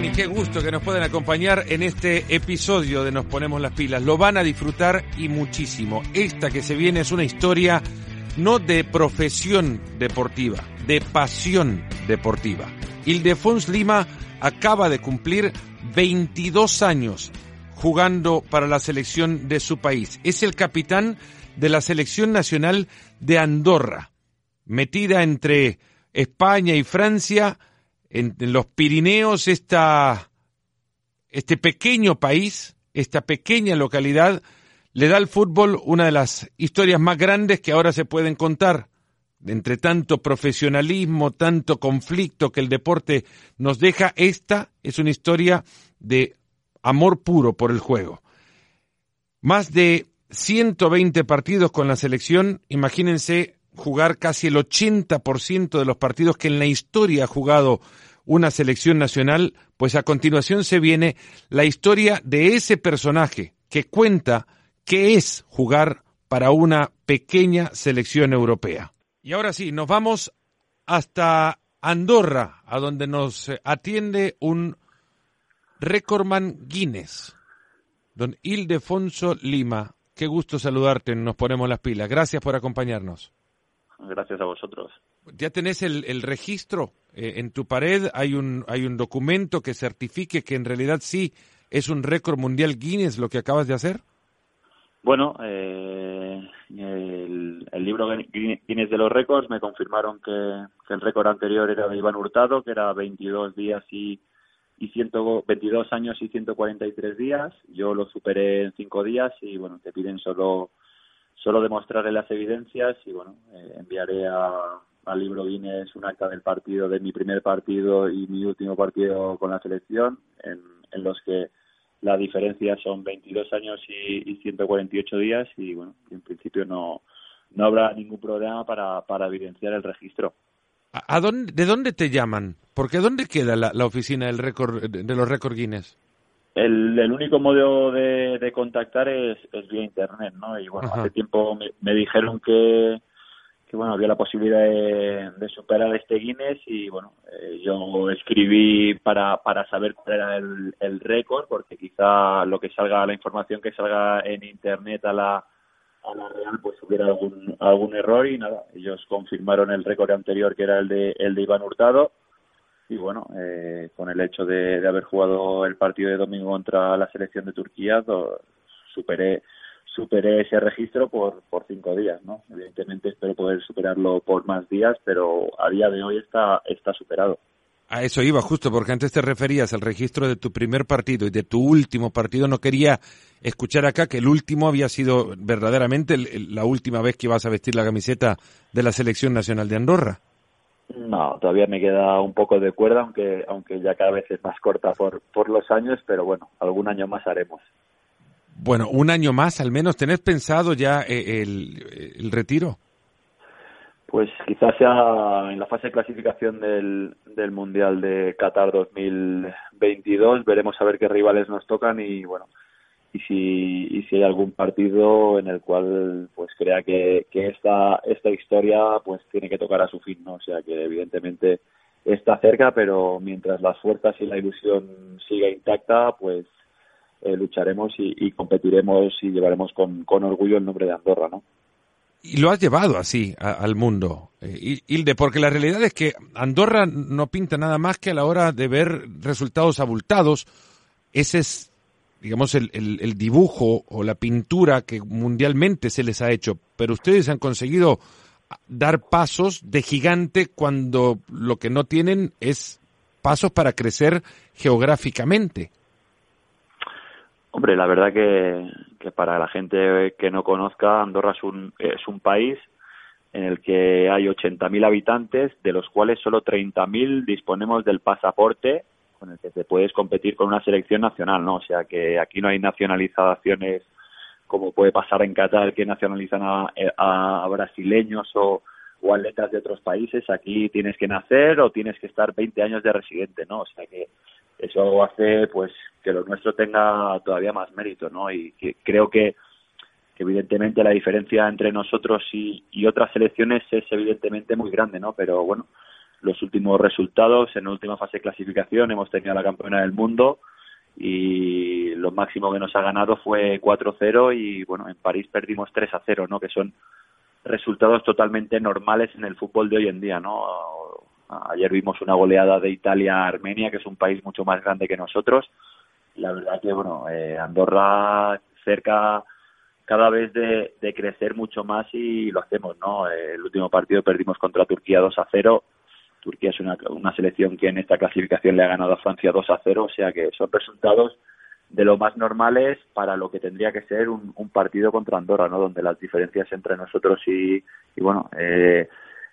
Y qué gusto que nos pueden acompañar en este episodio de Nos Ponemos las Pilas. Lo van a disfrutar y muchísimo. Esta que se viene es una historia no de profesión deportiva, de pasión deportiva. Ildefons Lima acaba de cumplir 22 años jugando para la selección de su país. Es el capitán de la selección nacional de Andorra, metida entre España y Francia, en, los Pirineos, este pequeño país, esta pequeña localidad, le da al fútbol una de las historias más grandes que ahora se pueden contar. Entre tanto profesionalismo, tanto conflicto que el deporte nos deja, esta es una historia de amor puro por el juego. Más de 120 partidos con la selección, imagínense jugar casi el 80% de los partidos que en la historia ha jugado una selección nacional, pues a continuación se viene la historia de ese personaje que cuenta qué es jugar para una pequeña selección europea. Y ahora sí, nos vamos hasta Andorra, a donde nos atiende un recordman Guinness, don Ildefonso Lima. Qué gusto saludarte, nos ponemos las pilas. Gracias por acompañarnos. Gracias a vosotros. ¿Ya tenés el, registro eh, en tu pared? ¿Hay un, ¿Hay un documento que certifique que en realidad sí es un récord mundial Guinness lo que acabas de hacer? Bueno, eh, el, libro Guinness de los récords me confirmaron que, el récord anterior era de Iván Hurtado, que era 22 días y, y 122 años y 143 días. Yo lo superé en 5 días y bueno, te piden solo solo demostraré las evidencias y bueno, eh, enviaré a, al libro Guinness un acta del partido, de mi primer partido y mi último partido con la selección, en, los que la diferencia son 22 años y, y 148 días y bueno, en principio no, no habrá ningún problema para, para evidenciar el registro. ¿A dónde, ¿De dónde te llaman? Porque ¿dónde queda la, la oficina del récord, de los récords Guinness? El, el único modo de, de contactar es, es, vía internet, ¿no? Y bueno, hace tiempo me, me dijeron que, que, bueno, había la posibilidad de, de superar este Guinness y bueno, eh, yo escribí para, para saber cuál era el, el récord, porque quizá lo que salga, la información que salga en internet a la, a la real, pues hubiera algún, algún error y nada, ellos confirmaron el récord anterior que era el de, el de Iván Hurtado y bueno, eh, con el hecho de, haber jugado el partido de domingo contra la selección de Turquía, superé superé ese registro por, por cinco días, ¿no? Evidentemente espero poder superarlo por más días, pero a día de hoy está, está superado. A eso iba justo, porque antes te referías al registro de tu primer partido y de tu último partido. No quería escuchar acá que el último había sido verdaderamente la última vez que ibas a vestir la camiseta de la Selección Nacional de Andorra. No, todavía me queda un poco de cuerda, aunque aunque ya cada vez es más corta por, por los años, pero bueno, algún año más haremos. Bueno, un año más al menos. ¿Tenés pensado ya eh, el, el retiro? Pues quizás sea en la fase de clasificación del, del Mundial de Qatar 2022. Veremos a ver qué rivales nos tocan y bueno, y si, y si hay algún partido en el cual pues crea que, que esta, esta historia pues tiene que tocar a su fin, ¿no? O sea que evidentemente está cerca, pero mientras las fuerzas y la ilusión siga intacta, pues eh, lucharemos y, competiremos y llevaremos con, con orgullo el nombre de Andorra, ¿no? Y lo has llevado así al mundo, eh, Hilde, porque la realidad es que Andorra no pinta nada más que a la hora de ver resultados abultados. Ese es digamos, el, el, dibujo o la pintura que mundialmente se les ha hecho, pero ustedes han conseguido dar pasos de gigante cuando lo que no tienen es pasos para crecer geográficamente. Hombre, la verdad que, que para la gente que no conozca, Andorra es un, es un país en el que hay 80.000 habitantes, de los cuales solo 30.000 disponemos del pasaporte con el que te puedes competir con una selección nacional, ¿no? O sea que aquí no hay nacionalizaciones como puede pasar en Qatar que nacionalizan a, brasileños o, atletas de otros países. Aquí tienes que nacer o tienes que estar 20 años de residente, ¿no? O sea que eso hace pues que lo nuestro tenga todavía más mérito, ¿no? Y que creo que, evidentemente la diferencia entre nosotros y otras selecciones es evidentemente muy grande, ¿no? Pero bueno, los últimos resultados. En la última fase de clasificación hemos tenido a la campeona del mundo y lo máximo que nos ha ganado fue 4-0 y bueno, en París perdimos 3-0, ¿no? Que son resultados totalmente normales en el fútbol de hoy en día, ¿no? Ayer vimos una goleada de Italia a Armenia, que es un país mucho más grande que nosotros. La verdad que, bueno, eh, Andorra cerca cada vez de, de, crecer mucho más y lo hacemos, ¿no? El último partido perdimos contra Turquía 2 a 0 Turquía es una, una selección que en esta clasificación le ha ganado a Francia 2 a 0, o sea que son resultados de lo más normales para lo que tendría que ser un, un partido contra Andorra, ¿no? Donde las diferencias entre nosotros y, y bueno, eh,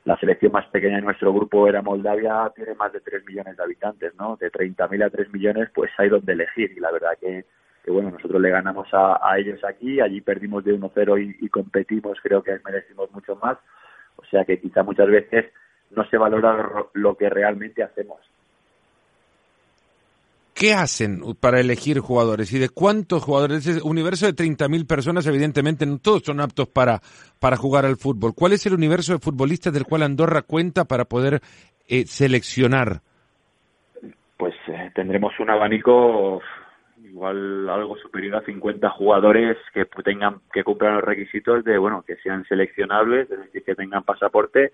la selección más pequeña de nuestro grupo era Moldavia, tiene más de 3 millones de habitantes, ¿no? De 30.000 a 3 millones, pues hay donde elegir y la verdad que, que bueno, nosotros le ganamos a, a ellos aquí, allí perdimos de 1-0 y, y competimos, creo que merecimos mucho más, o sea que quizá muchas veces no se valora lo que realmente hacemos. ¿Qué hacen para elegir jugadores? ¿Y de cuántos jugadores? Ese universo de 30.000 personas, evidentemente, no todos son aptos para, para jugar al fútbol. ¿Cuál es el universo de futbolistas del cual Andorra cuenta para poder eh, seleccionar? Pues eh, tendremos un abanico igual algo superior a 50 jugadores que tengan que cumplan los requisitos de bueno que sean seleccionables, es decir, que tengan pasaporte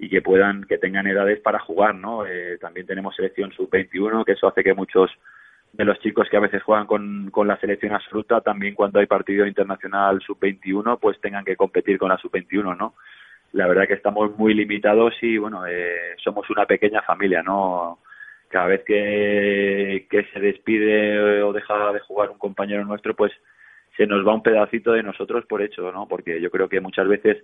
y que puedan que tengan edades para jugar no eh, también tenemos selección sub 21 que eso hace que muchos de los chicos que a veces juegan con, con la selección absoluta también cuando hay partido internacional sub 21 pues tengan que competir con la sub 21 no la verdad que estamos muy limitados y bueno eh, somos una pequeña familia no cada vez que, que se despide o deja de jugar un compañero nuestro pues se nos va un pedacito de nosotros por hecho no porque yo creo que muchas veces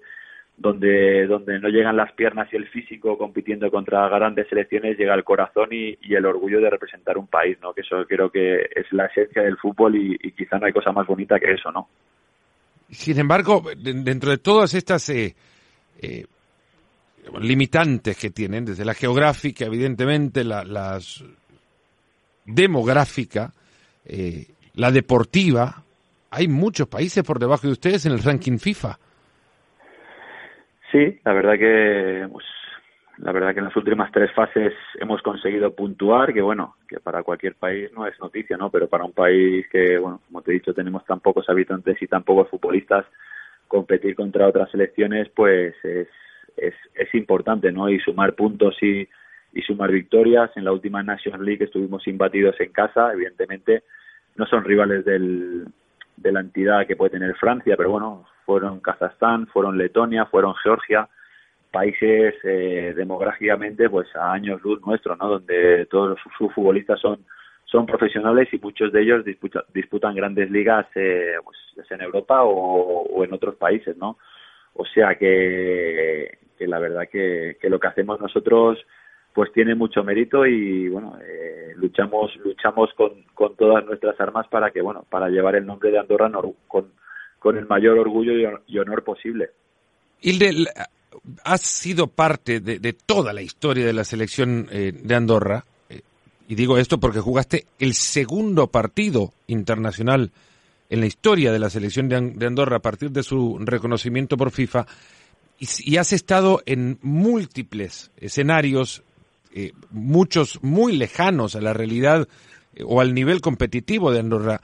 donde, donde no llegan las piernas y el físico compitiendo contra grandes selecciones, llega el corazón y, el orgullo de representar un país, ¿no? Que eso creo que es la esencia del fútbol y, y quizá no hay cosa más bonita que eso, ¿no? Sin embargo, dentro de todas estas eh, eh, limitantes que tienen, desde la geográfica, evidentemente, la las demográfica, eh, la deportiva, hay muchos países por debajo de ustedes en el ranking FIFA. Sí, la verdad que pues, la verdad que en las últimas tres fases hemos conseguido puntuar, que bueno, que para cualquier país no es noticia, ¿no? Pero para un país que, bueno, como te he dicho, tenemos tan pocos habitantes y tan pocos futbolistas, competir contra otras selecciones, pues es, es, es importante, ¿no? Y sumar puntos y, y sumar victorias. En la última National League estuvimos imbatidos en casa, evidentemente no son rivales del, de la entidad que puede tener Francia, pero bueno, fueron Kazajstán, fueron Letonia, fueron Georgia, países eh, demográficamente pues a años luz nuestro, ¿no? Donde todos sus futbolistas son son profesionales y muchos de ellos disputa, disputan grandes ligas eh, pues, en Europa o, en otros países, ¿no? O sea que, que la verdad que, que lo que hacemos nosotros pues tiene mucho mérito y bueno eh, luchamos luchamos con, con todas nuestras armas para que bueno para llevar el nombre de Andorra con con el mayor orgullo y honor posible. Hilde, has sido parte de, toda la historia de la selección eh, de Andorra, eh, y digo esto porque jugaste el segundo partido internacional en la historia de la selección de, Andorra a partir de su reconocimiento por FIFA, y, has estado en múltiples escenarios, eh, muchos muy lejanos a la realidad o al nivel competitivo de Andorra,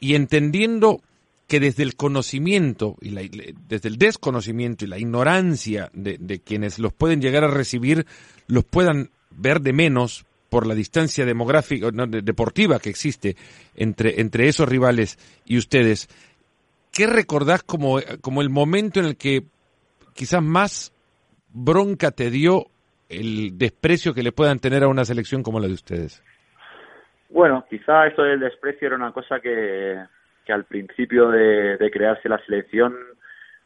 y entendiendo que desde el conocimiento y la, desde el desconocimiento y la ignorancia de, de, quienes los pueden llegar a recibir los puedan ver de menos por la distancia demográfica no, de, deportiva que existe entre entre esos rivales y ustedes. Qué recordás como como el momento en el que quizás más bronca te dio el desprecio que le puedan tener a una selección como la de ustedes bueno quizá esto del desprecio era una cosa que que al principio de, crearse la selección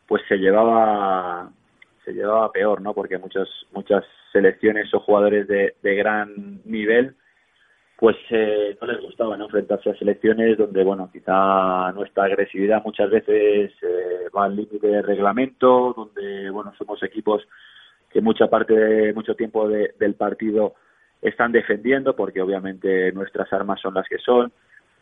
pues se llevaba se llevaba peor no porque muchas muchas selecciones o jugadores de, de gran nivel pues eh, no les gustaba ¿no? enfrentarse a selecciones donde bueno quizá nuestra agresividad muchas veces eh, va al límite de reglamento donde bueno somos equipos que mucha parte de mucho tiempo de, del partido están defendiendo porque obviamente nuestras armas son las que son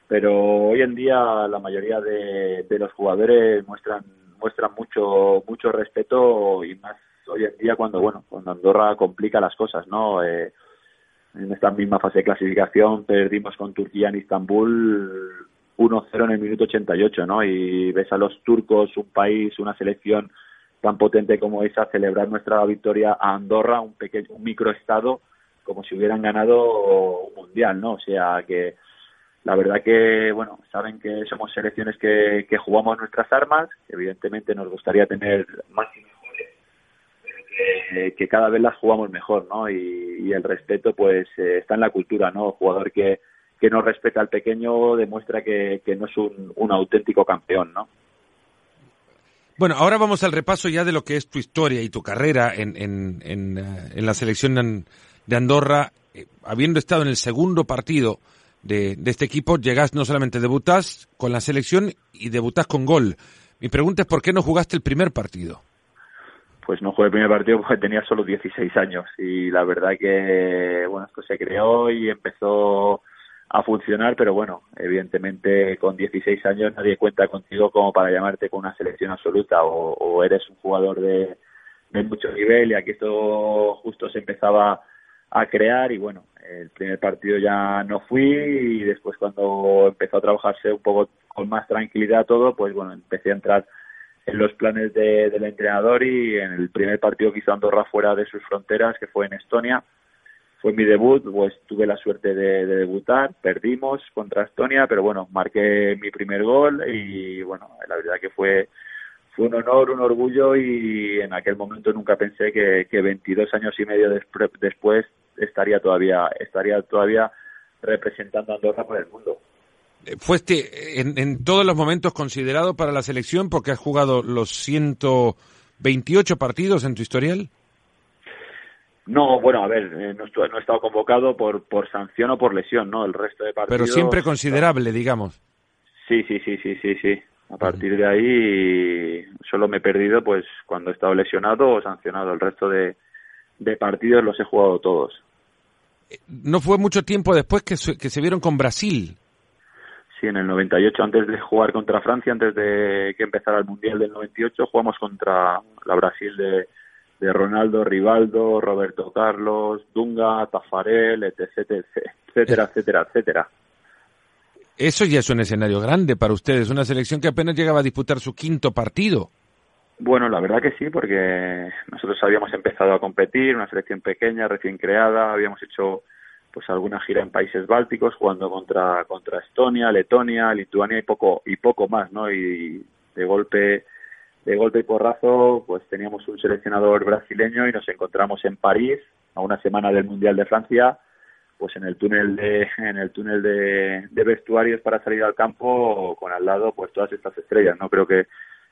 pero hoy en día la mayoría de, los jugadores muestran muestran mucho mucho respeto y más hoy en día cuando, bueno, cuando Andorra complica las cosas, ¿no? Eh, en esta misma fase de clasificación perdimos con Turquía en Istambul 1-0 en el minuto 88, ¿no? Y ves a los turcos, un país, una selección tan potente como esa, celebrar nuestra victoria a Andorra, un pequeño, un microestado, como si hubieran ganado un mundial, ¿no? O sea que la verdad que, bueno, saben que somos selecciones que, jugamos nuestras armas, evidentemente nos gustaría tener más y mejores, pero que, cada vez las jugamos mejor, ¿no? Y, el respeto, pues, eh, está en la cultura, ¿no? jugador que, que no respeta al pequeño demuestra que, que no es un, un auténtico campeón, ¿no? Bueno, ahora vamos al repaso ya de lo que es tu historia y tu carrera en, en, en, eh, en la selección de Andorra. Eh, habiendo estado en el segundo partido de, este equipo, llegas no solamente debutás con la selección y debutás con gol. Mi pregunta es por qué no jugaste el primer partido. Pues no jugué el primer partido porque tenía solo 16 años y la verdad que bueno esto se creó y empezó a funcionar, pero bueno, evidentemente con 16 años nadie cuenta contigo como para llamarte con una selección absoluta o, eres un jugador de, de mucho nivel y aquí esto justo se empezaba a crear y bueno, el primer partido ya no fui y después cuando empezó a trabajarse un poco con más tranquilidad todo, pues bueno, empecé a entrar en los planes del entrenador y en el primer partido que Andorra fuera de sus fronteras, que fue en Estonia, fue mi debut, pues tuve la suerte de, de, debutar, perdimos contra Estonia, pero bueno, marqué mi primer gol y bueno, la verdad que fue fue un honor, un orgullo y en aquel momento nunca pensé que, que 22 años y medio después estaría todavía estaría todavía representando a Andorra por el mundo. Eh, fuiste en, en todos los momentos considerado para la selección porque has jugado los 128 partidos en tu historial. No, bueno, a ver, eh, no, no, he estado convocado por, por sanción o por lesión, ¿no? El resto de partidos. Pero siempre considerable, digamos. Sí, sí, sí, sí, sí, sí. A partir de ahí solo me he perdido pues cuando he estado lesionado o sancionado. El resto de, partidos los he jugado todos. No fue mucho tiempo después que se, que se vieron con Brasil. Sí, en el 98, antes de jugar contra Francia, antes de que empezara el Mundial del 98, jugamos contra la Brasil de, de Ronaldo, Rivaldo, Roberto Carlos, Dunga, Tafarel, etc, etcétera, etcétera, etcétera. Eso ya es un escenario grande para ustedes, una selección que apenas llegaba a disputar su quinto partido. Bueno, la verdad que sí, porque nosotros habíamos empezado a competir, una selección pequeña, recién creada, habíamos hecho pues alguna gira en países bálticos, jugando contra contra Estonia, Letonia, Lituania y poco y poco más, ¿no? Y de golpe de golpe y porrazo, pues teníamos un seleccionador brasileño y nos encontramos en París a una semana del Mundial de Francia pues en el túnel de en el túnel de, vestuarios para salir al campo con al lado pues todas estas estrellas no creo que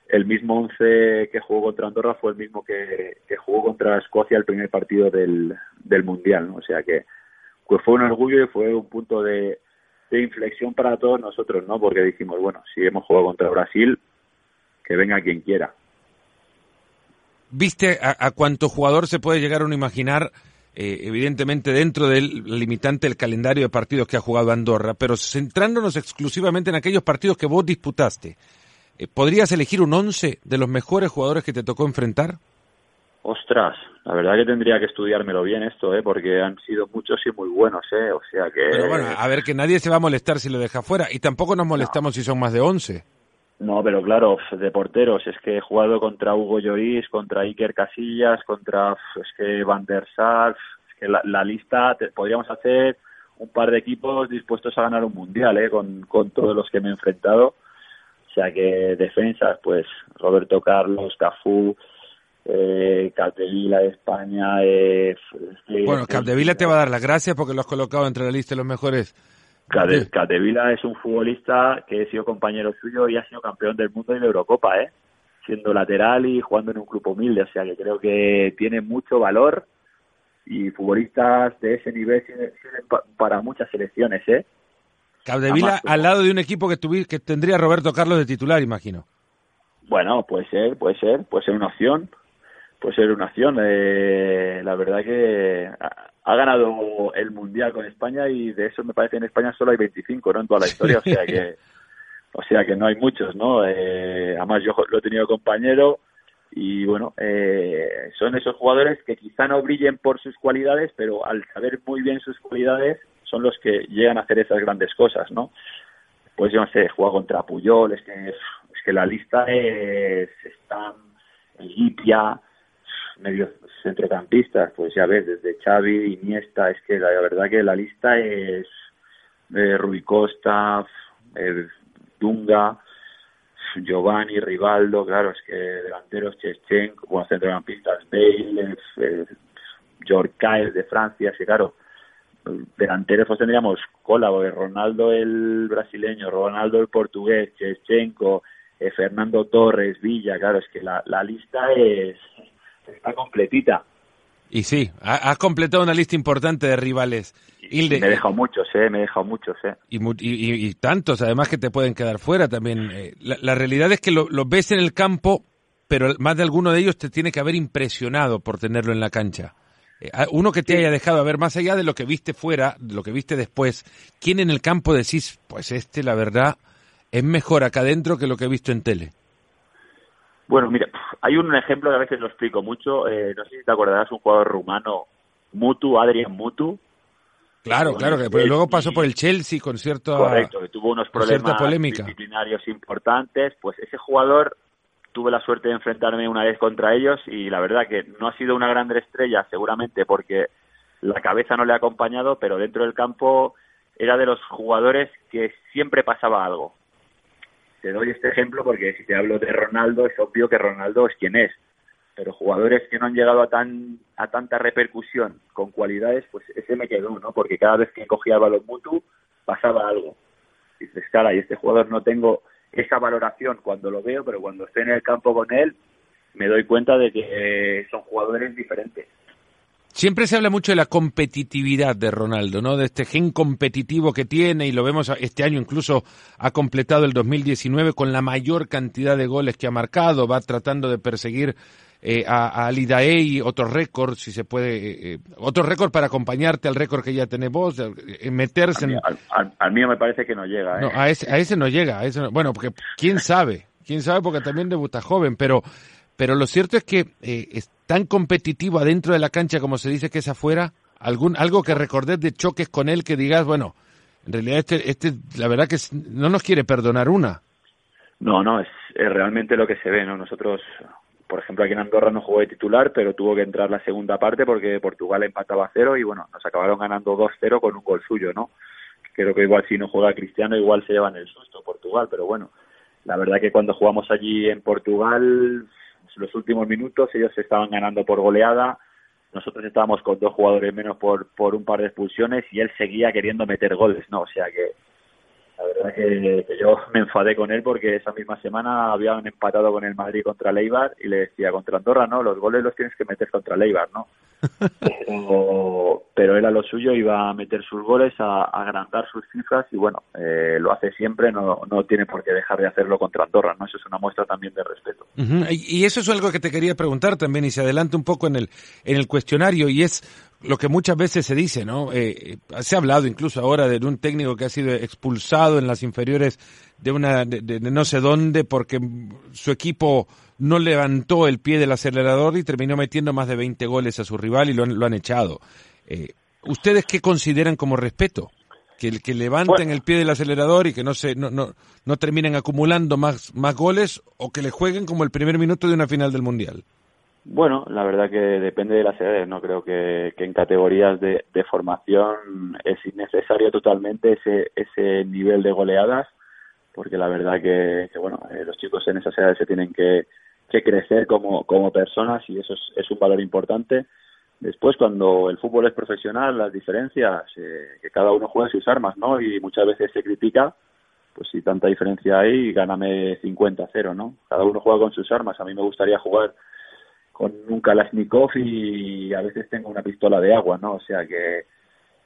el mismo once que jugó contra Andorra fue el mismo que, jugó contra Escocia el primer partido del, del mundial o sea que fue un orgullo y fue un punto de, de inflexión para todos nosotros no porque dijimos bueno si hemos jugado contra Brasil que venga quien quiera viste a, a cuánto jugador se puede llegar a uno imaginar eh, evidentemente dentro del limitante del calendario de partidos que ha jugado Andorra, pero centrándonos exclusivamente en aquellos partidos que vos disputaste, ¿podrías elegir un once de los mejores jugadores que te tocó enfrentar? Ostras, la verdad que tendría que estudiármelo bien esto, ¿eh? porque han sido muchos y muy buenos, ¿eh? o sea que... Pero bueno, a ver, que nadie se va a molestar si lo deja fuera, y tampoco nos molestamos si son más de once. No, pero claro, de porteros, es que he jugado contra Hugo Lloris, contra Iker Casillas, contra, es que Van der Sar, es que la, lista, podríamos hacer un par de equipos dispuestos a ganar un mundial, ¿eh? con, con todos los que me he enfrentado. O sea que defensas, pues Roberto Carlos, Cafú, eh, Capdevila de España. Eh, bueno, Capdevila te va a dar las gracias porque lo has colocado entre la lista de los mejores Catevila es un futbolista que he sido compañero suyo y ha sido campeón del mundo y de Eurocopa, ¿eh? siendo lateral y jugando en un club humilde, o sea que creo que tiene mucho valor y futbolistas de ese nivel sirven para muchas selecciones, ¿eh? Capdevila al lado de un equipo que, que tendría Roberto Carlos de titular, imagino. Bueno, puede ser, puede ser, puede ser una opción, puede ser una opción. Eh, la verdad que ha ganado el mundial con España y de eso me parece que en España solo hay 25 no en toda la historia o sea que o sea que no hay muchos no eh, además yo lo he tenido compañero y bueno, eh, son esos jugadores que quizá no brillen por sus cualidades, pero al saber muy bien sus cualidades son los que llegan a hacer esas grandes cosas, ¿no? Pues yo no sé, juega contra Puyol, es que, es que la lista es, están Lipia, medio centrocampistas, pues ya ves, desde Xavi, Iniesta, es que la, verdad que la lista es eh, Rui Costa, eh, Dunga, Giovanni, Rivaldo, claro, es que delanteros Chechenko, bueno, centrocampistas Bale, eh, de Francia, sí, claro, delanteros pues tendríamos Cola, Ronaldo el brasileño, Ronaldo el portugués, Chechenko, eh, Fernando Torres, Villa, claro, es que la, la lista es está completita. Y sí, has completado una lista importante de rivales. Y me he dejado muchos, eh, me he dejado muchos, eh. Y, y, tantos, además, que te pueden quedar fuera también. Eh. La, realidad es que los lo ves en el campo, pero más de alguno de ellos te tiene que haber impresionado por tenerlo en la cancha. Eh, uno que te haya dejado a ver, más allá de lo que viste fuera, de lo que viste después, ¿quién en el campo decís, pues este, la verdad, es mejor acá adentro que lo que he visto en tele? Bueno, mira, hay un ejemplo que a veces lo explico mucho. Eh, no sé si te acordarás, un jugador rumano, Mutu, Adrian Mutu. Claro, claro, que luego pasó por el Chelsea con cierto. Correcto, que tuvo unos problemas disciplinarios importantes. Pues ese jugador tuve la suerte de enfrentarme una vez contra ellos y la verdad que no ha sido una gran estrella, seguramente porque la cabeza no le ha acompañado, pero dentro del campo era de los jugadores que siempre pasaba algo te doy este ejemplo porque si te hablo de Ronaldo es obvio que Ronaldo es quien es, pero jugadores que no han llegado a tan a tanta repercusión con cualidades, pues ese me quedó, ¿no? Porque cada vez que cogía el balón mutuo pasaba algo. Dices, cara, y este jugador no tengo esa valoración cuando lo veo, pero cuando estoy en el campo con él me doy cuenta de que son jugadores diferentes. Siempre se habla mucho de la competitividad de Ronaldo, ¿no? De este gen competitivo que tiene y lo vemos este año incluso ha completado el 2019 con la mayor cantidad de goles que ha marcado, va tratando de perseguir eh, a, a otro récord, si se puede, eh, eh, otro récord para acompañarte al récord que ya tenés vos, meterse en... Al, mío me parece que no llega. No, a ese, a ese no llega, a ese bueno, porque quién sabe, quién sabe porque también debuta joven, pero pero lo cierto es que eh, es tan competitivo adentro de la cancha como se dice que es afuera. Algún, algo que recordés de choques con él que digas, bueno, en realidad este, este la verdad que no nos quiere perdonar una. No, no, es, realmente lo que se ve, ¿no? Nosotros, por ejemplo, aquí en Andorra no jugó de titular, pero tuvo que entrar la segunda parte porque Portugal empataba a cero y bueno, nos acabaron ganando 2-0 con un gol suyo, ¿no? Creo que igual si no juega Cristiano igual se llevan el susto Portugal, pero bueno, la verdad que cuando jugamos allí en Portugal los últimos minutos ellos estaban ganando por goleada, nosotros estábamos con dos jugadores menos por, por un par de expulsiones y él seguía queriendo meter goles, ¿no? O sea que la verdad que, yo me enfadé con él porque esa misma semana habían empatado con el Madrid contra Leibar y le decía contra Andorra, no, los goles los tienes que meter contra Leibar, ¿no? pero, él a lo suyo iba a meter sus goles, a, agrandar sus cifras y bueno, eh, lo hace siempre, no, no tiene por qué dejar de hacerlo contra Andorra, ¿no? Eso es una muestra también de respeto. Y eso es algo que te quería preguntar también y se adelanta un poco en el, en el cuestionario y es lo que muchas veces se dice, ¿no? Eh, se ha hablado incluso ahora de un técnico que ha sido expulsado en las inferiores de una de, no sé dónde porque su equipo no levantó el pie del acelerador y terminó metiendo más de 20 goles a su rival y lo han, lo han echado. Eh, ¿Ustedes qué consideran como respeto? Que, que levanten el pie del acelerador y que no se no, no, no terminen acumulando más, más goles o que le jueguen como el primer minuto de una final del Mundial. Bueno, la verdad que depende de las edades, ¿no? Creo que, que en categorías de, de, formación es innecesario totalmente ese, ese nivel de goleadas, porque la verdad que, bueno, eh, los chicos en esas edades se tienen que, que crecer como, como personas y eso es, es, un valor importante. Después, cuando el fútbol es profesional, las diferencias, eh, que cada uno juega sus armas, ¿no? Y muchas veces se critica, pues si tanta diferencia hay, gáname 50-0, ¿no? Cada uno juega con sus armas. A mí me gustaría jugar con un Kalashnikov y a veces tengo una pistola de agua, ¿no? O sea que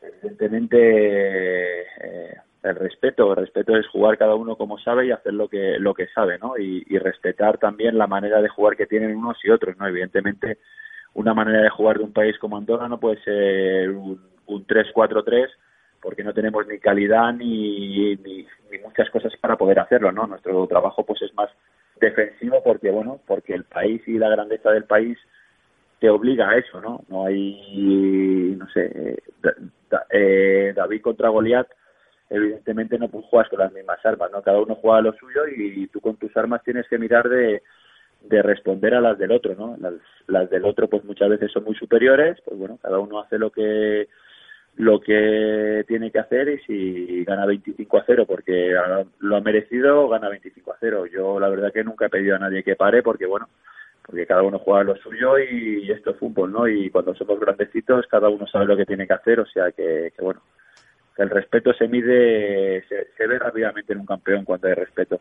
evidentemente eh, el respeto, el respeto es jugar cada uno como sabe y hacer lo que lo que sabe, ¿no? Y, respetar también la manera de jugar que tienen unos y otros, ¿no? Evidentemente una manera de jugar de un país como Andorra no puede ser un, un 3-4-3 porque no tenemos ni calidad ni, ni, ni, muchas cosas para poder hacerlo, ¿no? Nuestro trabajo pues es más defensivo porque, bueno, porque el país y la grandeza del país te obliga a eso, ¿no? No hay, no sé, eh, David contra Goliat, evidentemente no juegas con las mismas armas, ¿no? Cada uno juega lo suyo y tú con tus armas tienes que mirar de, de responder a las del otro, ¿no? Las, las del otro pues muchas veces son muy superiores, pues bueno, cada uno hace lo que lo que tiene que hacer y si gana 25 a 0 porque lo ha merecido, gana 25 a 0. Yo la verdad que nunca he pedido a nadie que pare porque bueno, porque cada uno juega lo suyo y, esto es fútbol, ¿no? Y cuando somos grandecitos cada uno sabe lo que tiene que hacer, o sea que, bueno, que el respeto se mide, se, ve rápidamente en un campeón cuando hay respeto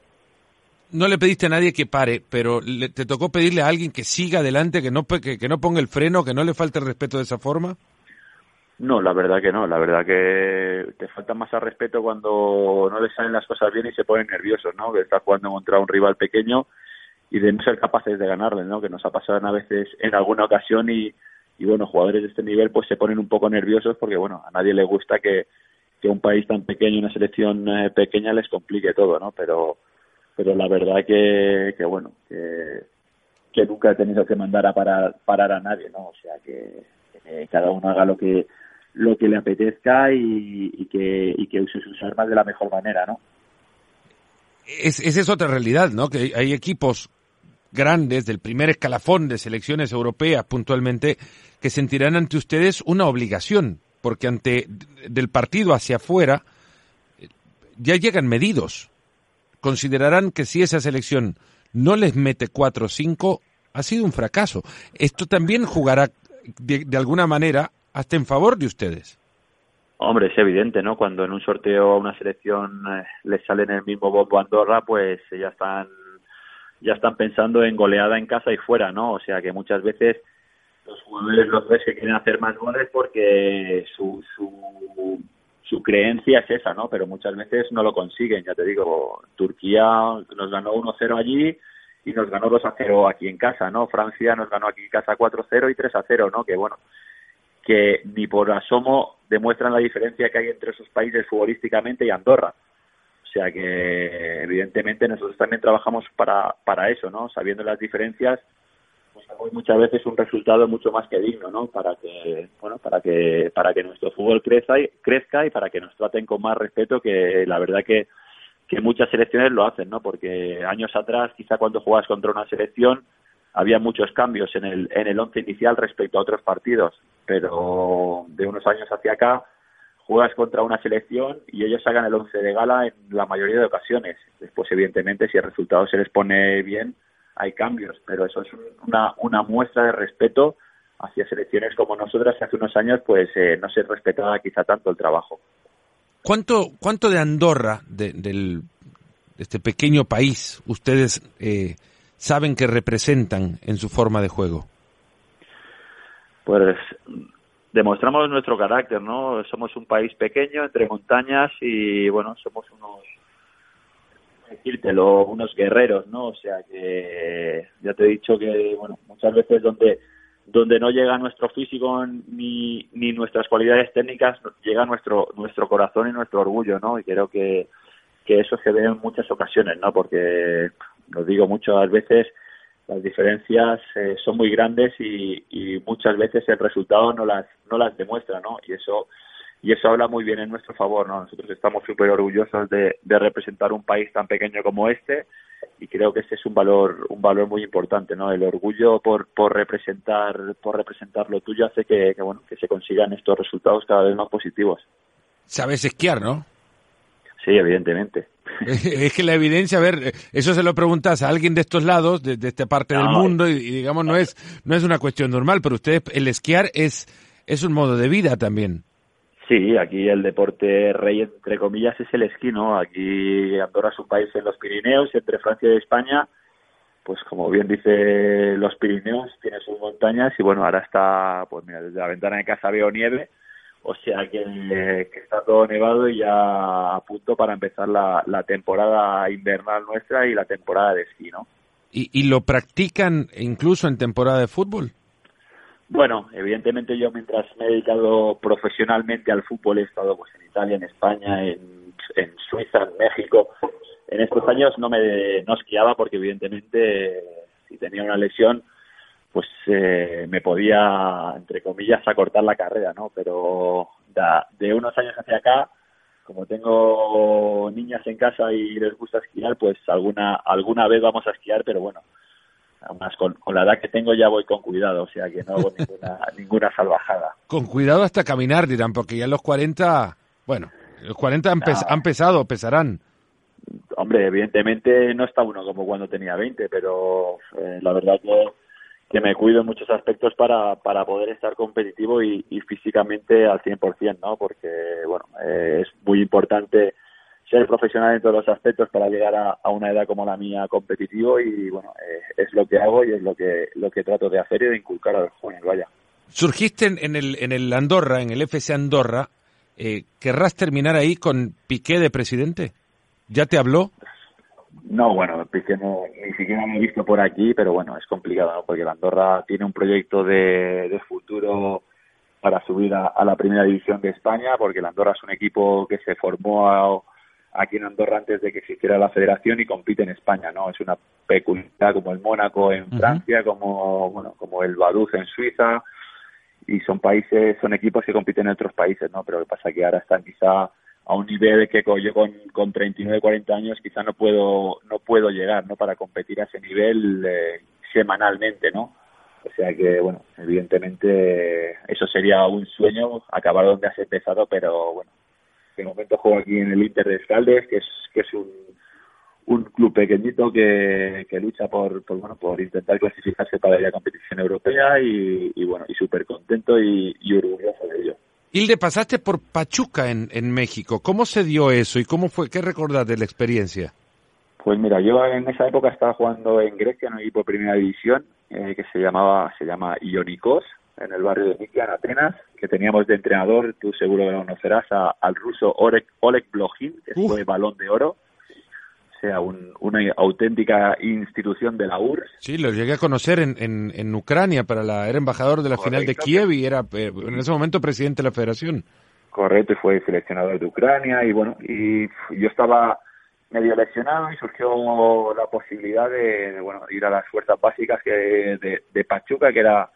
no le pediste a nadie que pare, pero le, te tocó pedirle a alguien que siga adelante, que no, que, que, no ponga el freno, que no le falte el respeto de esa forma. No, la verdad que no. La verdad que te falta más al respeto cuando no le salen las cosas bien y se ponen nerviosos, ¿no? Que está jugando contra un rival pequeño y de no ser capaces de ganarle, ¿no? Que nos ha pasado a veces en alguna ocasión y, y bueno, jugadores de este nivel pues se ponen un poco nerviosos porque, bueno, a nadie le gusta que, que un país tan pequeño, una selección eh, pequeña les complique todo, ¿no? Pero, pero la verdad que, que bueno, que, que nunca he tenido que mandar a parar, parar a nadie, ¿no? O sea, que cada uno haga lo que lo que le apetezca y, que, y que use sus armas de la mejor manera, ¿no? Es, esa es otra realidad, ¿no? Que hay equipos grandes del primer escalafón de selecciones europeas puntualmente que sentirán ante ustedes una obligación, porque ante del partido hacia afuera ya llegan medidos. Considerarán que si esa selección no les mete cuatro o cinco, ha sido un fracaso. Esto también jugará de alguna manera hasta en favor de ustedes. Hombre, es evidente, ¿no? Cuando en un sorteo a una selección eh, les sale en el mismo bombo Andorra, pues ya están ya están pensando en goleada en casa y fuera, ¿no? O sea que muchas veces los jugadores los ves que quieren hacer más goles porque su, su, su creencia es esa, ¿no? Pero muchas veces no lo consiguen, ya te digo, Turquía nos ganó 1-0 allí y nos ganó 2-0 aquí en casa, ¿no? Francia nos ganó aquí en casa 4-0 y 3-0, ¿no? Que bueno, que ni por asomo demuestran la diferencia que hay entre esos países futbolísticamente y Andorra. O sea que evidentemente nosotros también trabajamos para, para eso, ¿no? Sabiendo las diferencias, pues muchas veces un resultado mucho más que digno, ¿no? Para que, bueno, para que, para que nuestro fútbol crezca y, crezca y para que nos traten con más respeto que la verdad que, que muchas selecciones lo hacen, ¿no? Porque años atrás, quizá cuando jugabas contra una selección, había muchos cambios en el, en el once inicial respecto a otros partidos, pero de unos años hacia acá juegas contra una selección y ellos sacan el once de gala en la mayoría de ocasiones. Después, evidentemente, si el resultado se les pone bien, hay cambios, pero eso es una, una muestra de respeto hacia selecciones como nosotras que hace unos años pues eh, no se respetaba quizá tanto el trabajo. ¿Cuánto, cuánto de Andorra, de, del, de este pequeño país, ustedes eh, saben que representan en su forma de juego? Pues demostramos nuestro carácter, ¿no? Somos un país pequeño entre montañas y bueno, somos unos decírtelo, unos guerreros, ¿no? O sea que ya te he dicho que bueno, muchas veces donde donde no llega nuestro físico ni, ni nuestras cualidades técnicas, llega nuestro nuestro corazón y nuestro orgullo, ¿no? Y creo que, que eso se ve en muchas ocasiones, ¿no? Porque lo digo muchas veces, las diferencias eh, son muy grandes y, muchas veces el resultado no las no las demuestra, ¿no? Y eso y eso habla muy bien en nuestro favor, ¿no? Nosotros estamos súper orgullosos de, representar un país tan pequeño como este y creo que ese es un valor un valor muy importante, ¿no? El orgullo por, por representar por representar lo tuyo hace que, que bueno que se consigan estos resultados cada vez más positivos. Sabes esquiar, ¿no? Sí, evidentemente. Es que la evidencia, a ver, eso se lo preguntas a alguien de estos lados, de, esta parte del mundo, y, digamos, no es, no es una cuestión normal, pero ustedes, el esquiar es, es un modo de vida también. Sí, aquí el deporte rey, entre comillas, es el esquí, ¿no? Aquí Andorra es un país en los Pirineos, entre Francia y España, pues como bien dice los Pirineos, tiene sus montañas y bueno, ahora está, pues mira, desde la ventana de casa veo nieve, o sea que, está todo nevado y ya a punto para empezar la, temporada invernal nuestra y la temporada de esquí, ¿no? ¿Y, ¿Y lo practican incluso en temporada de fútbol? Bueno, evidentemente yo mientras me he dedicado profesionalmente al fútbol he estado pues en Italia, en España, en, en Suiza, en México, en estos años no me no esquiaba porque evidentemente si tenía una lesión pues eh, me podía entre comillas acortar la carrera no pero de unos años hacia acá como tengo niñas en casa y les gusta esquiar pues alguna alguna vez vamos a esquiar pero bueno además con, la edad que tengo ya voy con cuidado, o sea que no hago ninguna, ninguna salvajada. Con cuidado hasta caminar, dirán, porque ya los 40, bueno, los 40 han, han pesado, pesarán. Hombre, evidentemente no está uno como cuando tenía 20, pero eh, la verdad que, que, me cuido en muchos aspectos para, para poder estar competitivo y, físicamente al 100%, ¿no? Porque, bueno, eh, es muy importante ser profesional en todos los aspectos para llegar a, una edad como la mía competitivo y, bueno, eh, es lo que hago y es lo que, lo que trato de hacer y de inculcar a los jóvenes, vaya. Surgiste en el, en el Andorra, en el FC Andorra, eh, ¿querrás terminar ahí con Piqué de presidente? ¿Ya te habló? No, bueno, no, ni siquiera me he visto por aquí, pero bueno, es complicado, ¿no? Porque la Andorra tiene un proyecto de, futuro para subir a, la primera división de España, porque la Andorra es un equipo que se formó aquí en Andorra antes de que existiera la federación y compite en España, ¿no? Es una peculiaridad como el Mónaco en Francia, como bueno, como el Vaduz en Suiza, y son países, son equipos que compiten en otros países, ¿no? Pero lo que pasa es que ahora están quizá a un nivel que yo con, con 39, 40 años quizá no puedo, no puedo llegar, ¿no? Para competir a ese nivel eh, semanalmente, ¿no? O sea que, bueno, evidentemente eso sería un sueño, acabar donde has empezado, pero bueno, de momento juego aquí en el Inter de Escaldes, que es, que es un, un club pequeñito que, que lucha por, por, bueno por intentar clasificarse para la competición europea y, bueno y súper contento y, orgulloso de ello. Hilde, pasaste por Pachuca en, en México. ¿Cómo se dio eso y cómo fue? ¿Qué recordás de la experiencia? Pues mira, yo en esa época estaba jugando en Grecia en un equipo de primera división eh, que se llamaba se llama Ionikos en el barrio de Nikia, en Atenas, que teníamos de entrenador, tú seguro que lo conocerás, al ruso Oleg, Oleg Blochin, que fue balón de oro sea una auténtica institución de la URSS. Sí, lo llegué a conocer en, en, Ucrania, para la, era embajador de la final de Kiev y era eh, en ese momento presidente de la federación. Correcto, y fue seleccionador de Ucrania y bueno, y yo estaba medio lesionado y surgió la posibilidad de, bueno ir a las fuerzas básicas que de, de, Pachuca, que era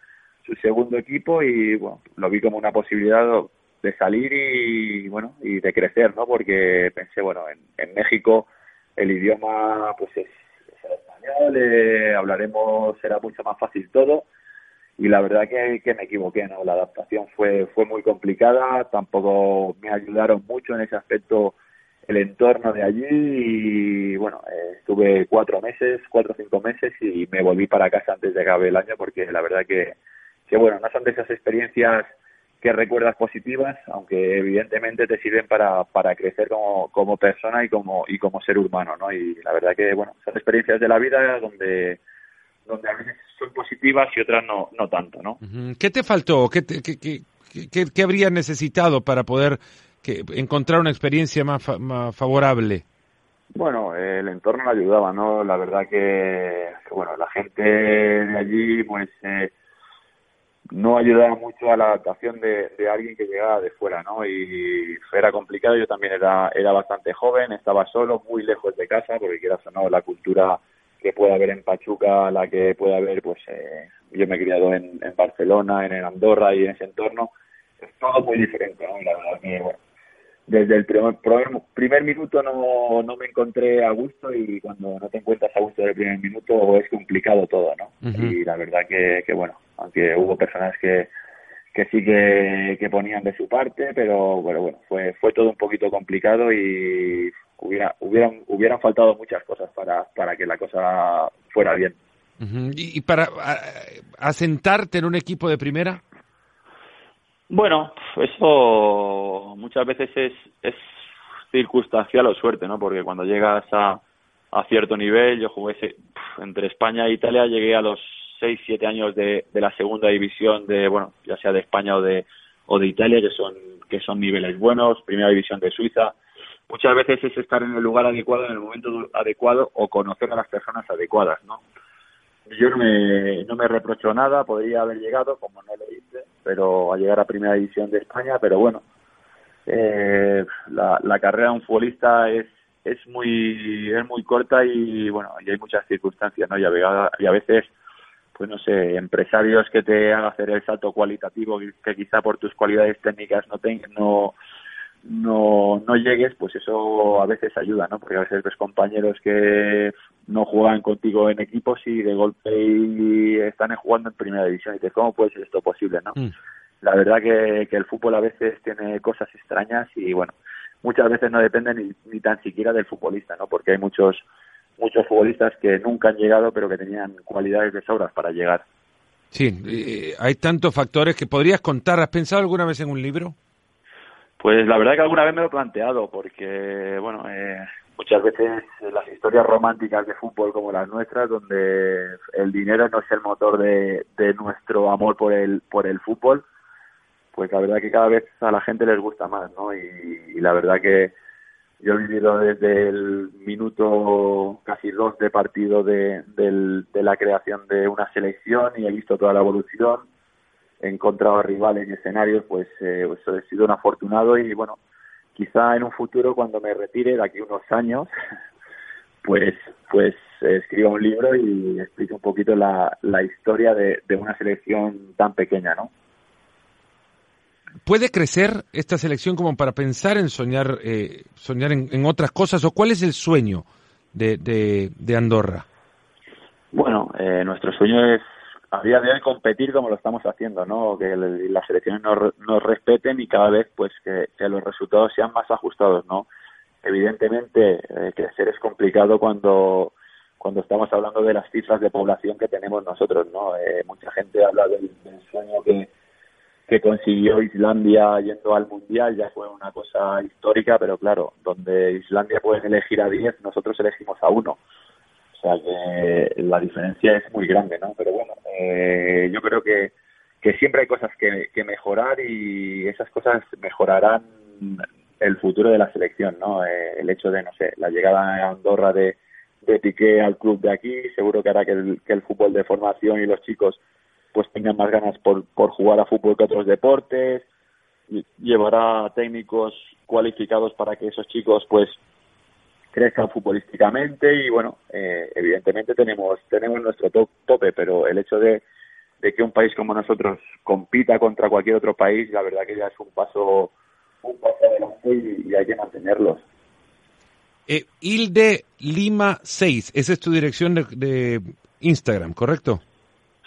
su segundo equipo y bueno, lo vi como una posibilidad de salir y bueno y de crecer, ¿no? Porque pensé bueno en, en México el idioma pues es, el español, eh, hablaremos, será mucho más fácil todo y la verdad que, que me equivoqué, ¿no? La adaptación fue, fue muy complicada, tampoco me ayudaron mucho en ese aspecto el entorno de allí y bueno, eh, estuve cuatro meses, cuatro o cinco meses y me volví para casa antes de acabar el año porque la verdad que, que bueno, no son de esas experiencias que recuerdas positivas, aunque evidentemente te sirven para, para crecer como, como persona y como, y como ser humano, ¿no? Y la verdad que, bueno, son experiencias de la vida donde, donde a veces son positivas y otras no, no tanto, ¿no? ¿Qué te faltó? ¿Qué, qué, qué, qué, habrías necesitado para poder que, encontrar una experiencia más, más favorable? Bueno, el entorno ayudaba, ¿no? La verdad que, que bueno, la gente de allí, pues... Eh, no ayudaba mucho a la adaptación de, de, alguien que llegaba de fuera, ¿no? Y era complicado, yo también era, era bastante joven, estaba solo, muy lejos de casa, porque quieras o no, la cultura que puede haber en Pachuca, la que puede haber, pues eh, yo me he criado en, Barcelona, en Andorra y en ese entorno, es todo muy diferente, ¿no? Y la verdad que, bueno, desde el primer, primer minuto no, no me encontré a gusto y cuando no te encuentras a gusto del primer minuto es complicado todo, ¿no? Y la verdad que, que, bueno, aunque hubo personas que, que sí que, que ponían de su parte, pero bueno, bueno, fue, fue todo un poquito complicado y hubiera, hubieran, hubieran faltado muchas cosas para, para que la cosa fuera bien. ¿Y, para asentarte en un equipo de primera? Bueno, eso muchas veces es, es circunstancial o suerte, ¿no? Porque cuando llegas a, a cierto nivel, yo jugué entre España e Italia, llegué a los 6, 7 años de, de la segunda división de, bueno, ya sea de España o de, o de Italia, que son, que son niveles buenos, primera división de Suiza. Muchas veces es estar en el lugar adecuado, en el momento adecuado o conocer a las personas adecuadas, ¿no? Yo no me, no me reprocho nada, podría haber llegado, como no lo hice, pero a llegar a Primera División de España, pero bueno, eh, la, la carrera de un futbolista es, es muy es muy corta y bueno y hay muchas circunstancias no y a, y a veces pues no sé empresarios que te hagan hacer el salto cualitativo que quizá por tus cualidades técnicas no te, no no no llegues pues eso a veces ayuda no porque a veces ves compañeros que no juegan contigo en equipos y de golpe y están jugando en primera división y dices cómo puede ser esto posible no mm. la verdad que, que el fútbol a veces tiene cosas extrañas y bueno muchas veces no depende ni, ni tan siquiera del futbolista, ¿no? Porque hay muchos muchos futbolistas que nunca han llegado, pero que tenían cualidades de sobras para llegar. Sí, eh, hay tantos factores que podrías contar. ¿Has pensado alguna vez en un libro? Pues la verdad que alguna vez me lo he planteado, porque, bueno, eh, muchas veces las historias románticas de fútbol como las nuestras, donde el dinero no es el motor de, de nuestro amor por el, por el fútbol, pues la verdad que cada vez a la gente les gusta más, ¿no? Y, la verdad que yo he vivido desde el minuto casi dos de partido de, la creación de una selección y he visto toda la evolución, he encontrado rivales y escenarios, pues, eh, pues he sido un afortunado y bueno, quizá en un futuro cuando me retire, de aquí unos años, pues pues escriba un libro y explique un poquito la, la historia de, de una selección tan pequeña, ¿no? ¿Puede crecer esta selección como para pensar en soñar, eh, soñar en, otras cosas? ¿O cuál es el sueño de, de, Andorra? Bueno, eh, nuestro sueño es a día de competir como lo estamos haciendo, ¿no? Que las selecciones nos, nos, respeten y cada vez pues que, los resultados sean más ajustados, ¿no? Evidentemente eh, crecer es complicado cuando cuando estamos hablando de las cifras de población que tenemos nosotros, ¿no? Eh, mucha gente habla del sueño que que consiguió Islandia yendo al Mundial ya fue una cosa histórica, pero claro, donde Islandia puede elegir a 10, nosotros elegimos a uno. Sea que la diferencia es muy grande, ¿no? Pero bueno, eh, yo creo que, que siempre hay cosas que, que mejorar y esas cosas mejorarán el futuro de la selección, ¿no? Eh, el hecho de, no sé, la llegada a Andorra de, de Piqué al club de aquí, seguro que hará que el, que el fútbol de formación y los chicos pues tengan más ganas por, por jugar a fútbol que otros deportes, llevará técnicos cualificados para que esos chicos pues crezcan futbolísticamente y bueno, eh, evidentemente tenemos tenemos nuestro tope, pero el hecho de, de, que un país como nosotros compita contra cualquier otro país, la verdad que ya es un paso un paso adelante y, hay que mantenerlos. Eh, Hilde Lima 6, esa es tu dirección de Instagram, ¿correcto?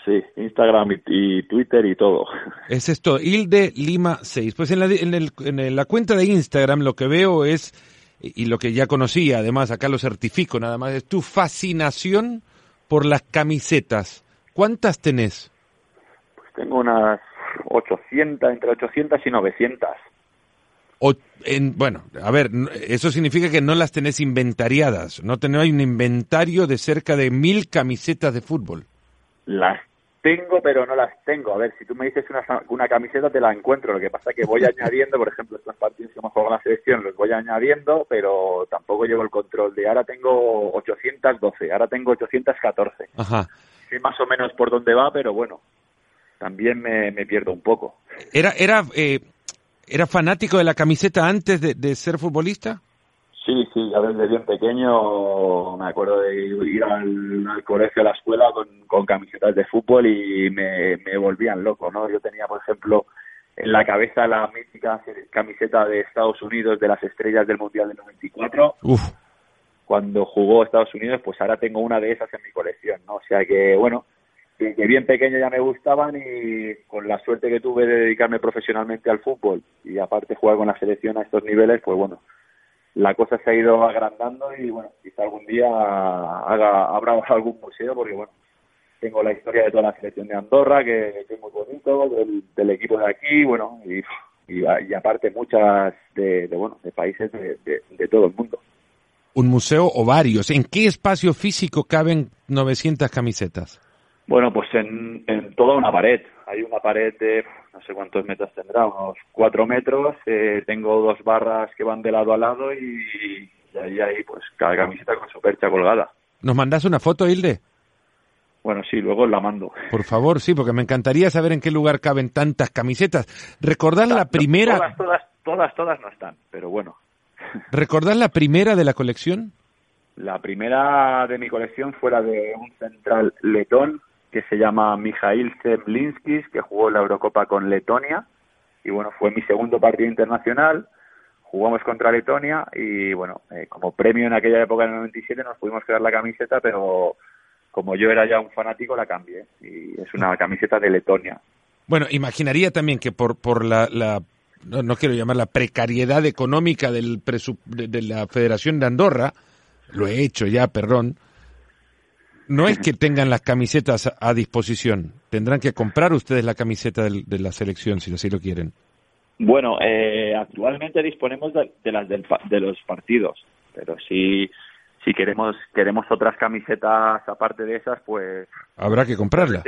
Sí, Instagram y, Twitter y todo. Es esto, Hilde Lima 6. Pues en la, en, el, en la cuenta de Instagram lo que veo es, y lo que ya conocía, además acá lo certifico nada más, es tu fascinación por las camisetas. ¿Cuántas tenés? Pues tengo unas 800, entre 800 y 900. O, en, bueno, a ver, eso significa que no las tenés inventariadas, no, tenés, hay un inventario de cerca de mil camisetas de fútbol. Las tengo, pero no las tengo. A ver, si tú me dices una, una camiseta, te la encuentro. Lo que pasa es que voy añadiendo, por ejemplo, estos partidos que hemos jugado en la selección, los voy añadiendo, pero tampoco llevo el control de ahora tengo 812, ahora tengo 814. Ajá. Sí, más o menos por dónde va, pero bueno, también me, pierdo un poco. ¿Era, era, eh, ¿Era fanático de la camiseta antes de ser futbolista? Sí, sí, ya desde bien pequeño me acuerdo de ir al, colegio, a la escuela con, camisetas de fútbol y me, me volvían loco, ¿no? Yo tenía, por ejemplo, en la cabeza la mítica camiseta de Estados Unidos de las estrellas del Mundial del 94. Uf. Cuando jugó Estados Unidos, pues ahora tengo una de esas en mi colección, ¿no? O sea que, bueno, que bien pequeño ya me gustaban y con la suerte que tuve de dedicarme profesionalmente al fútbol y aparte jugar con la selección a estos niveles, pues bueno, la cosa se ha ido agrandando y bueno, quizá algún día haga, habrá algún museo porque bueno, tengo la historia de toda la selección de Andorra que, es muy bonito, del, equipo de aquí, bueno, y, y, aparte muchas de, bueno, de países de, de, todo el mundo. Un museo o varios. ¿En qué espacio físico caben 900 camisetas? Bueno, pues en, en toda una pared. Hay una pared de no sé cuántos metros tendrá, unos cuatro metros. Eh, tengo dos barras que van de lado a lado y, ahí hay pues cada camiseta con su percha colgada. ¿Nos mandas una foto, Hilde? Bueno, sí, luego la mando. Por favor, sí, porque me encantaría saber en qué lugar caben tantas camisetas. Recordar la primera... Todas, todas, todas, todas no están, pero bueno. ¿Recordás la primera de la colección? La primera de mi colección fue la de un central letón que se llama Mijail Zemlinskis, que jugó la Eurocopa con Letonia. Y bueno, fue mi segundo partido internacional. Jugamos contra Letonia y bueno, eh, como premio en aquella época, en el 97, nos pudimos quedar la camiseta, pero como yo era ya un fanático, la cambié. Y es una camiseta de Letonia. Bueno, imaginaría también que por, por la, la no, quiero llamar la precariedad económica del de, la Federación de Andorra, lo he hecho ya, perdón, no es que tengan las camisetas a, disposición, tendrán que comprar ustedes la camiseta de, la selección si así lo quieren. Bueno, eh, actualmente disponemos de, las de los partidos, pero si si queremos queremos otras camisetas aparte de esas, pues habrá que comprarlas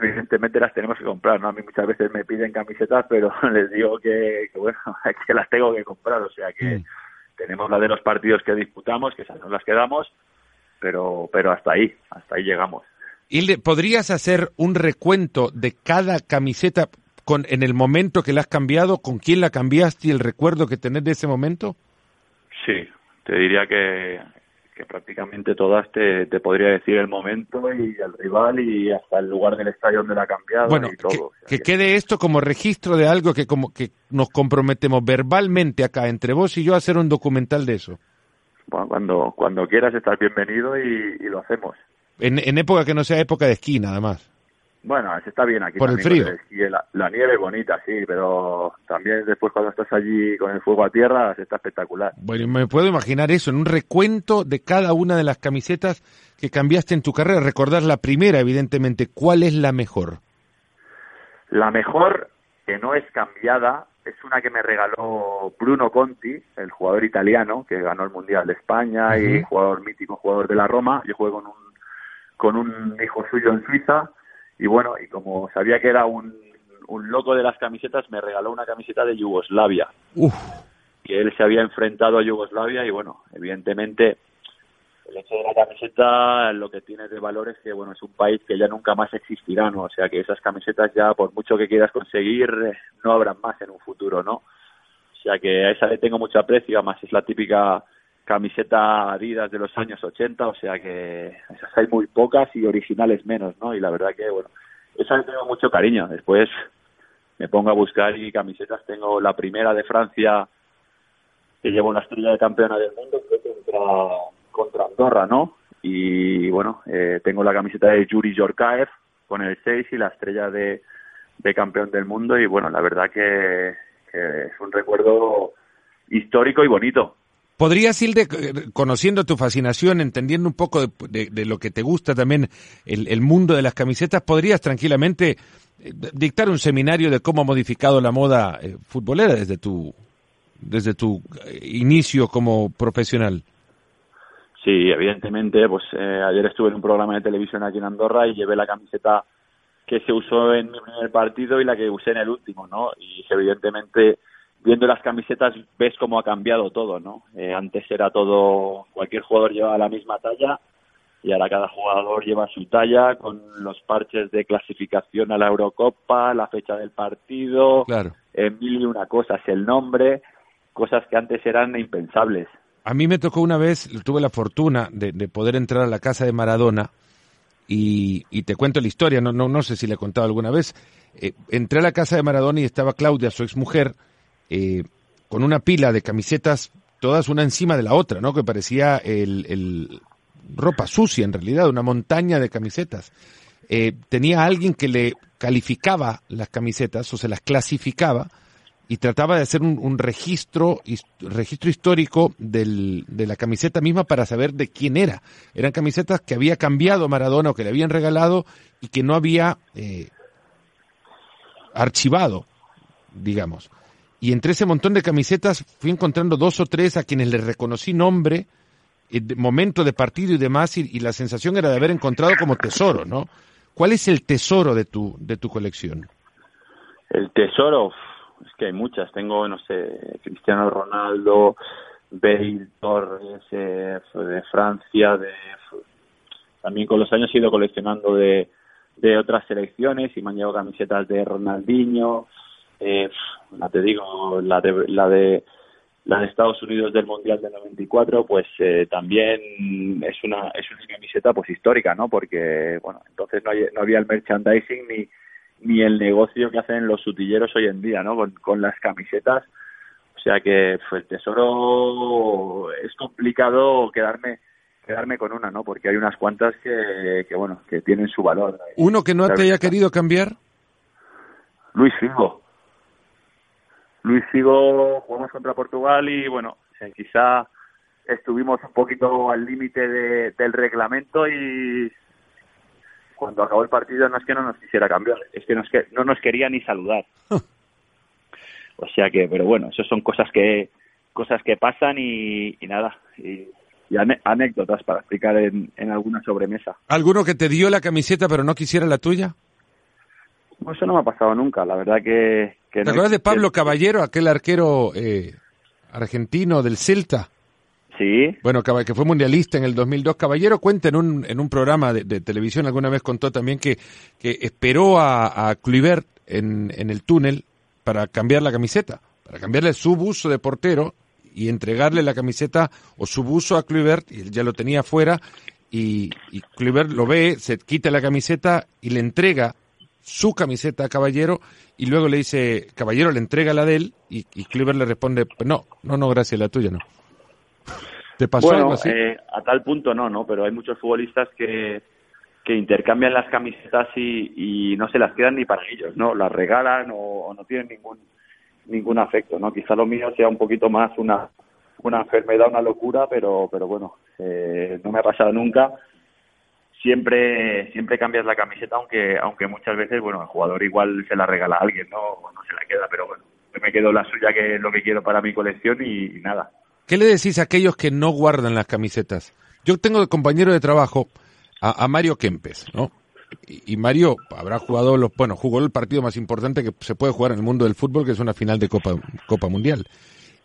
evidentemente las tenemos que comprar, ¿no? A mí muchas veces me piden camisetas, pero les digo que, bueno, que las tengo que comprar, o sea que mm. tenemos la de los partidos que disputamos, que esas no las quedamos, pero, pero hasta ahí, hasta ahí llegamos. ¿Y podrías hacer un recuento de cada camiseta con, en el momento que la has cambiado, con quién la cambiaste y el recuerdo que tenés de ese momento? Sí, te diría que que prácticamente todas te, te, podría decir el momento y el rival y hasta el lugar del estadio donde la ha cambiado bueno, y todo. Que, quede esto como registro de algo que como que nos comprometemos verbalmente acá entre vos y yo a hacer un documental de eso. Cuando, cuando quieras estás bienvenido y, y lo hacemos. En, en época que no sea época de esquina, además. Bueno, está bien aquí. Por el frío. La, la, nieve bonita, sí, pero también después cuando estás allí con el fuego a tierra, está espectacular. Bueno, me puedo imaginar eso, en un recuento de cada una de las camisetas que cambiaste en tu carrera. Recordar la primera, evidentemente. ¿Cuál es la mejor? La mejor, que no es cambiada, es una que me regaló Bruno Conti, el jugador italiano que ganó el Mundial de España y jugador mítico, jugador de la Roma. Yo jugué con un, con un hijo suyo en Suiza y bueno, y como sabía que era un, un loco de las camisetas, me regaló una camiseta de Yugoslavia. Que él se había enfrentado a Yugoslavia y bueno, evidentemente el hecho de la camiseta lo que tiene de valor es que bueno, es un país que ya nunca más existirá, ¿no? O sea que esas camisetas ya por mucho que quieras conseguir no habrán más en un futuro, ¿no? O sea que a esa le tengo mucho aprecio, además es la típica camiseta Adidas de los años 80, o sea que esas hay muy pocas y originales menos, ¿no? Y la verdad que, bueno, esa le tengo mucho cariño. Después me pongo a buscar y camisetas. Tengo la primera de Francia, que lleva una estrella de campeona del mundo, contra, contra Andorra, ¿no? Y bueno, eh, tengo la camiseta de Yuri Yorkaev con el 6 y la estrella de, de campeón del mundo. Y bueno, la verdad que, que es un recuerdo histórico y bonito. ¿Podrías ir de, conociendo tu fascinación, entendiendo un poco de, lo que te gusta también el, mundo de las camisetas, podrías tranquilamente eh, dictar un seminario de cómo ha modificado la moda eh, futbolera desde tu, desde tu eh, inicio como profesional? Sí, evidentemente, pues ayer estuve en un programa de televisión aquí en Andorra y llevé la camiseta que se usó en mi primer partido y la que usé en el último, ¿no? Y evidentemente viendo las camisetas ves cómo ha cambiado todo, ¿no? Eh, antes era todo, cualquier jugador llevaba la misma talla y ahora cada jugador lleva su talla con los parches de clasificación a la Eurocopa, la fecha del partido, claro. mil y una cosas, el nombre, cosas que antes eran impensables. A mí me tocó una vez, tuve la fortuna de, poder entrar a la casa de Maradona y, te cuento la historia, no, no, no sé si le he contado alguna vez. Eh, entré a la casa de Maradona y estaba Claudia, su exmujer, mujer, eh, con una pila de camisetas, todas una encima de la otra, ¿no? Que parecía el, ropa sucia en realidad, una montaña de camisetas. Eh, tenía alguien que le calificaba las camisetas o se las clasificaba y trataba de hacer un, registro, registro histórico del, de la camiseta misma para saber de quién era. Eran camisetas que había cambiado Maradona o que le habían regalado y que no había eh, archivado, digamos y entre ese montón de camisetas fui encontrando dos o tres a quienes les reconocí nombre, eh, momento de partido y demás, y, la sensación era de haber encontrado como tesoro, ¿no? ¿Cuál es el tesoro de tu, de tu colección? El tesoro, es que hay muchas. Tengo, no sé, Cristiano Ronaldo, Bale, Torres, eh, de Francia, de también con los años he ido coleccionando de, de otras selecciones y me han llevado camisetas de Ronaldinho, eh, la te digo, la de, la de la de Estados Unidos del Mundial del 94, pues eh, también es una es una camiseta pues histórica, ¿no? Porque bueno, entonces no, no había el merchandising ni ni el negocio que hacen los sutilleros hoy en día, ¿no? Con, con las camisetas. O sea que pues, el tesoro es complicado quedarme quedarme con una, ¿no? Porque hay unas cuantas que, que bueno, que tienen su valor. ¿Uno que no te haya querido cambiar? Luis Figo. Luis Figo, jugamos contra Portugal y bueno, quizá estuvimos un poquito al límite de, del reglamento y cuando acabó el partido no es que no nos quisiera cambiar, es que, que no nos quería ni saludar. o sea que, pero bueno, eso son cosas que cosas que pasan y, nada, y, anécdotas para explicar en, en alguna sobremesa. ¿Alguno que te dio la camiseta pero no quisiera la tuya? eso no me ha pasado nunca, la verdad que... ¿Te acuerdas de Pablo Caballero, aquel arquero eh, argentino del Celta? Sí. Bueno, que fue mundialista en el 2002. Caballero cuenta en un, en un programa de, televisión, alguna vez contó también que, que esperó a, a en, en el túnel para cambiar la camiseta, para cambiarle su buzo de portero y entregarle la camiseta o su buzo a Kluivert, y él ya lo tenía afuera, y, y lo ve, se quita la camiseta y le entrega su camiseta a Caballero y luego le dice, Caballero le entrega la de él y, y le responde, no, no, no, gracias, la tuya no. ¿Te pasó algo así? Eh, a tal punto no, ¿no? Pero hay muchos futbolistas que, que intercambian las camisetas y, y no se las quedan ni para ellos, ¿no? Las regalan o, no tienen ningún ningún afecto, ¿no? Quizá lo mío sea un poquito más una una enfermedad, una locura, pero pero bueno, eh, no me ha pasado nunca siempre siempre cambias la camiseta aunque aunque muchas veces bueno el jugador igual se la regala a alguien no o no se la queda pero bueno me quedo la suya que es lo que quiero para mi colección y, nada qué le decís a aquellos que no guardan las camisetas yo tengo de compañero de trabajo a, Mario Kempes no y, Mario habrá jugado los bueno jugó el partido más importante que se puede jugar en el mundo del fútbol que es una final de Copa Copa Mundial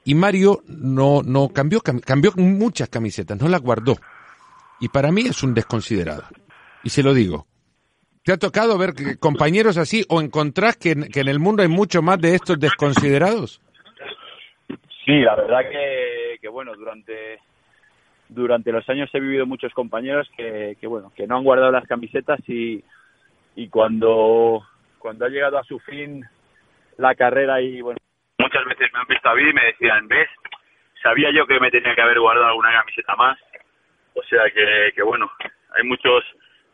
y Mario no no cambió cambió muchas camisetas no las guardó y para mí es un desconsiderado. Y se lo digo. ¿Te ha tocado ver compañeros así o encontrás que, en el mundo hay mucho más de estos desconsiderados? Sí, la verdad que, que bueno, durante durante los años he vivido muchos compañeros que, que bueno, que no han guardado las camisetas y, y cuando, cuando ha llegado a su fin la carrera y bueno, muchas veces me han visto a mí y me decían, ves, sabía yo que me tenía que haber guardado alguna camiseta más o sea que, que bueno, hay muchos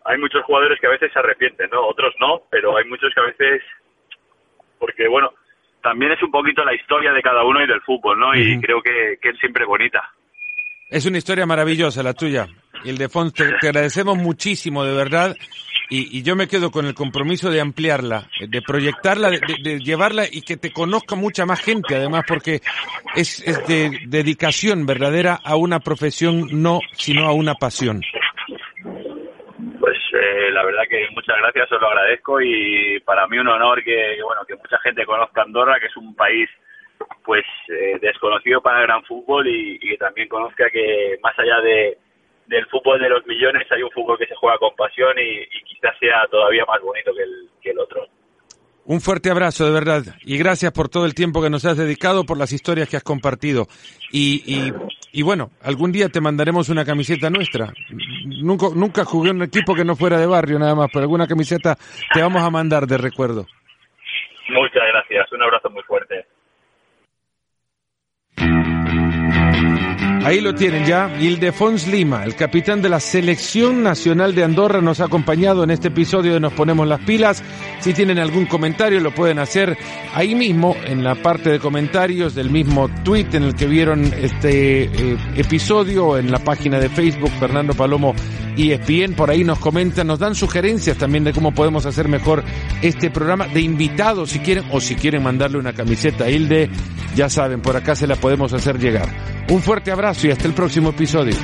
hay muchos jugadores que a veces se arrepienten, ¿no? Otros no, pero hay muchos que a veces porque bueno, también es un poquito la historia de cada uno y del fútbol, ¿no? Y creo que, que es siempre bonita. Es una historia maravillosa la tuya. Ildefonso, te, te agradecemos muchísimo, de verdad. Y, y, yo me quedo con el compromiso de ampliarla, de proyectarla, de, de, llevarla y que te conozca mucha más gente, además, porque es, es de dedicación verdadera a una profesión, no, sino a una pasión. Eh, la verdad que muchas gracias, os lo agradezco y para mí un honor que, bueno que mucha gente conozca Andorra, que es un país pues eh, desconocido para el gran fútbol y, y que también conozca que más allá de del fútbol de los millones hay un fútbol que se juega con pasión y, quizás sea todavía más bonito que el, que el otro. Un fuerte abrazo, de verdad. Y gracias por todo el tiempo que nos has dedicado, por las historias que has compartido. Y, y, y bueno, algún día te mandaremos una camiseta nuestra. Nunca, nunca jugué en un equipo que no fuera de barrio nada más, pero alguna camiseta te vamos a mandar de recuerdo. Muchas gracias. Un abrazo muy fuerte. Ahí lo tienen ya. Ildefons Lima, el capitán de la Selección Nacional de Andorra, nos ha acompañado en este episodio de Nos Ponemos las Pilas. Si tienen algún comentario, lo pueden hacer ahí mismo, en la parte de comentarios del mismo tweet en el que vieron este eh, episodio, en la página de Facebook, Fernando Palomo y ESPN. Por ahí nos comentan, nos dan sugerencias también de cómo podemos hacer mejor este programa de invitados, si quieren, o si quieren mandarle una camiseta a Hilde, ya saben, por acá se la podemos hacer llegar. Un fuerte abrazo y hasta el próximo episodio.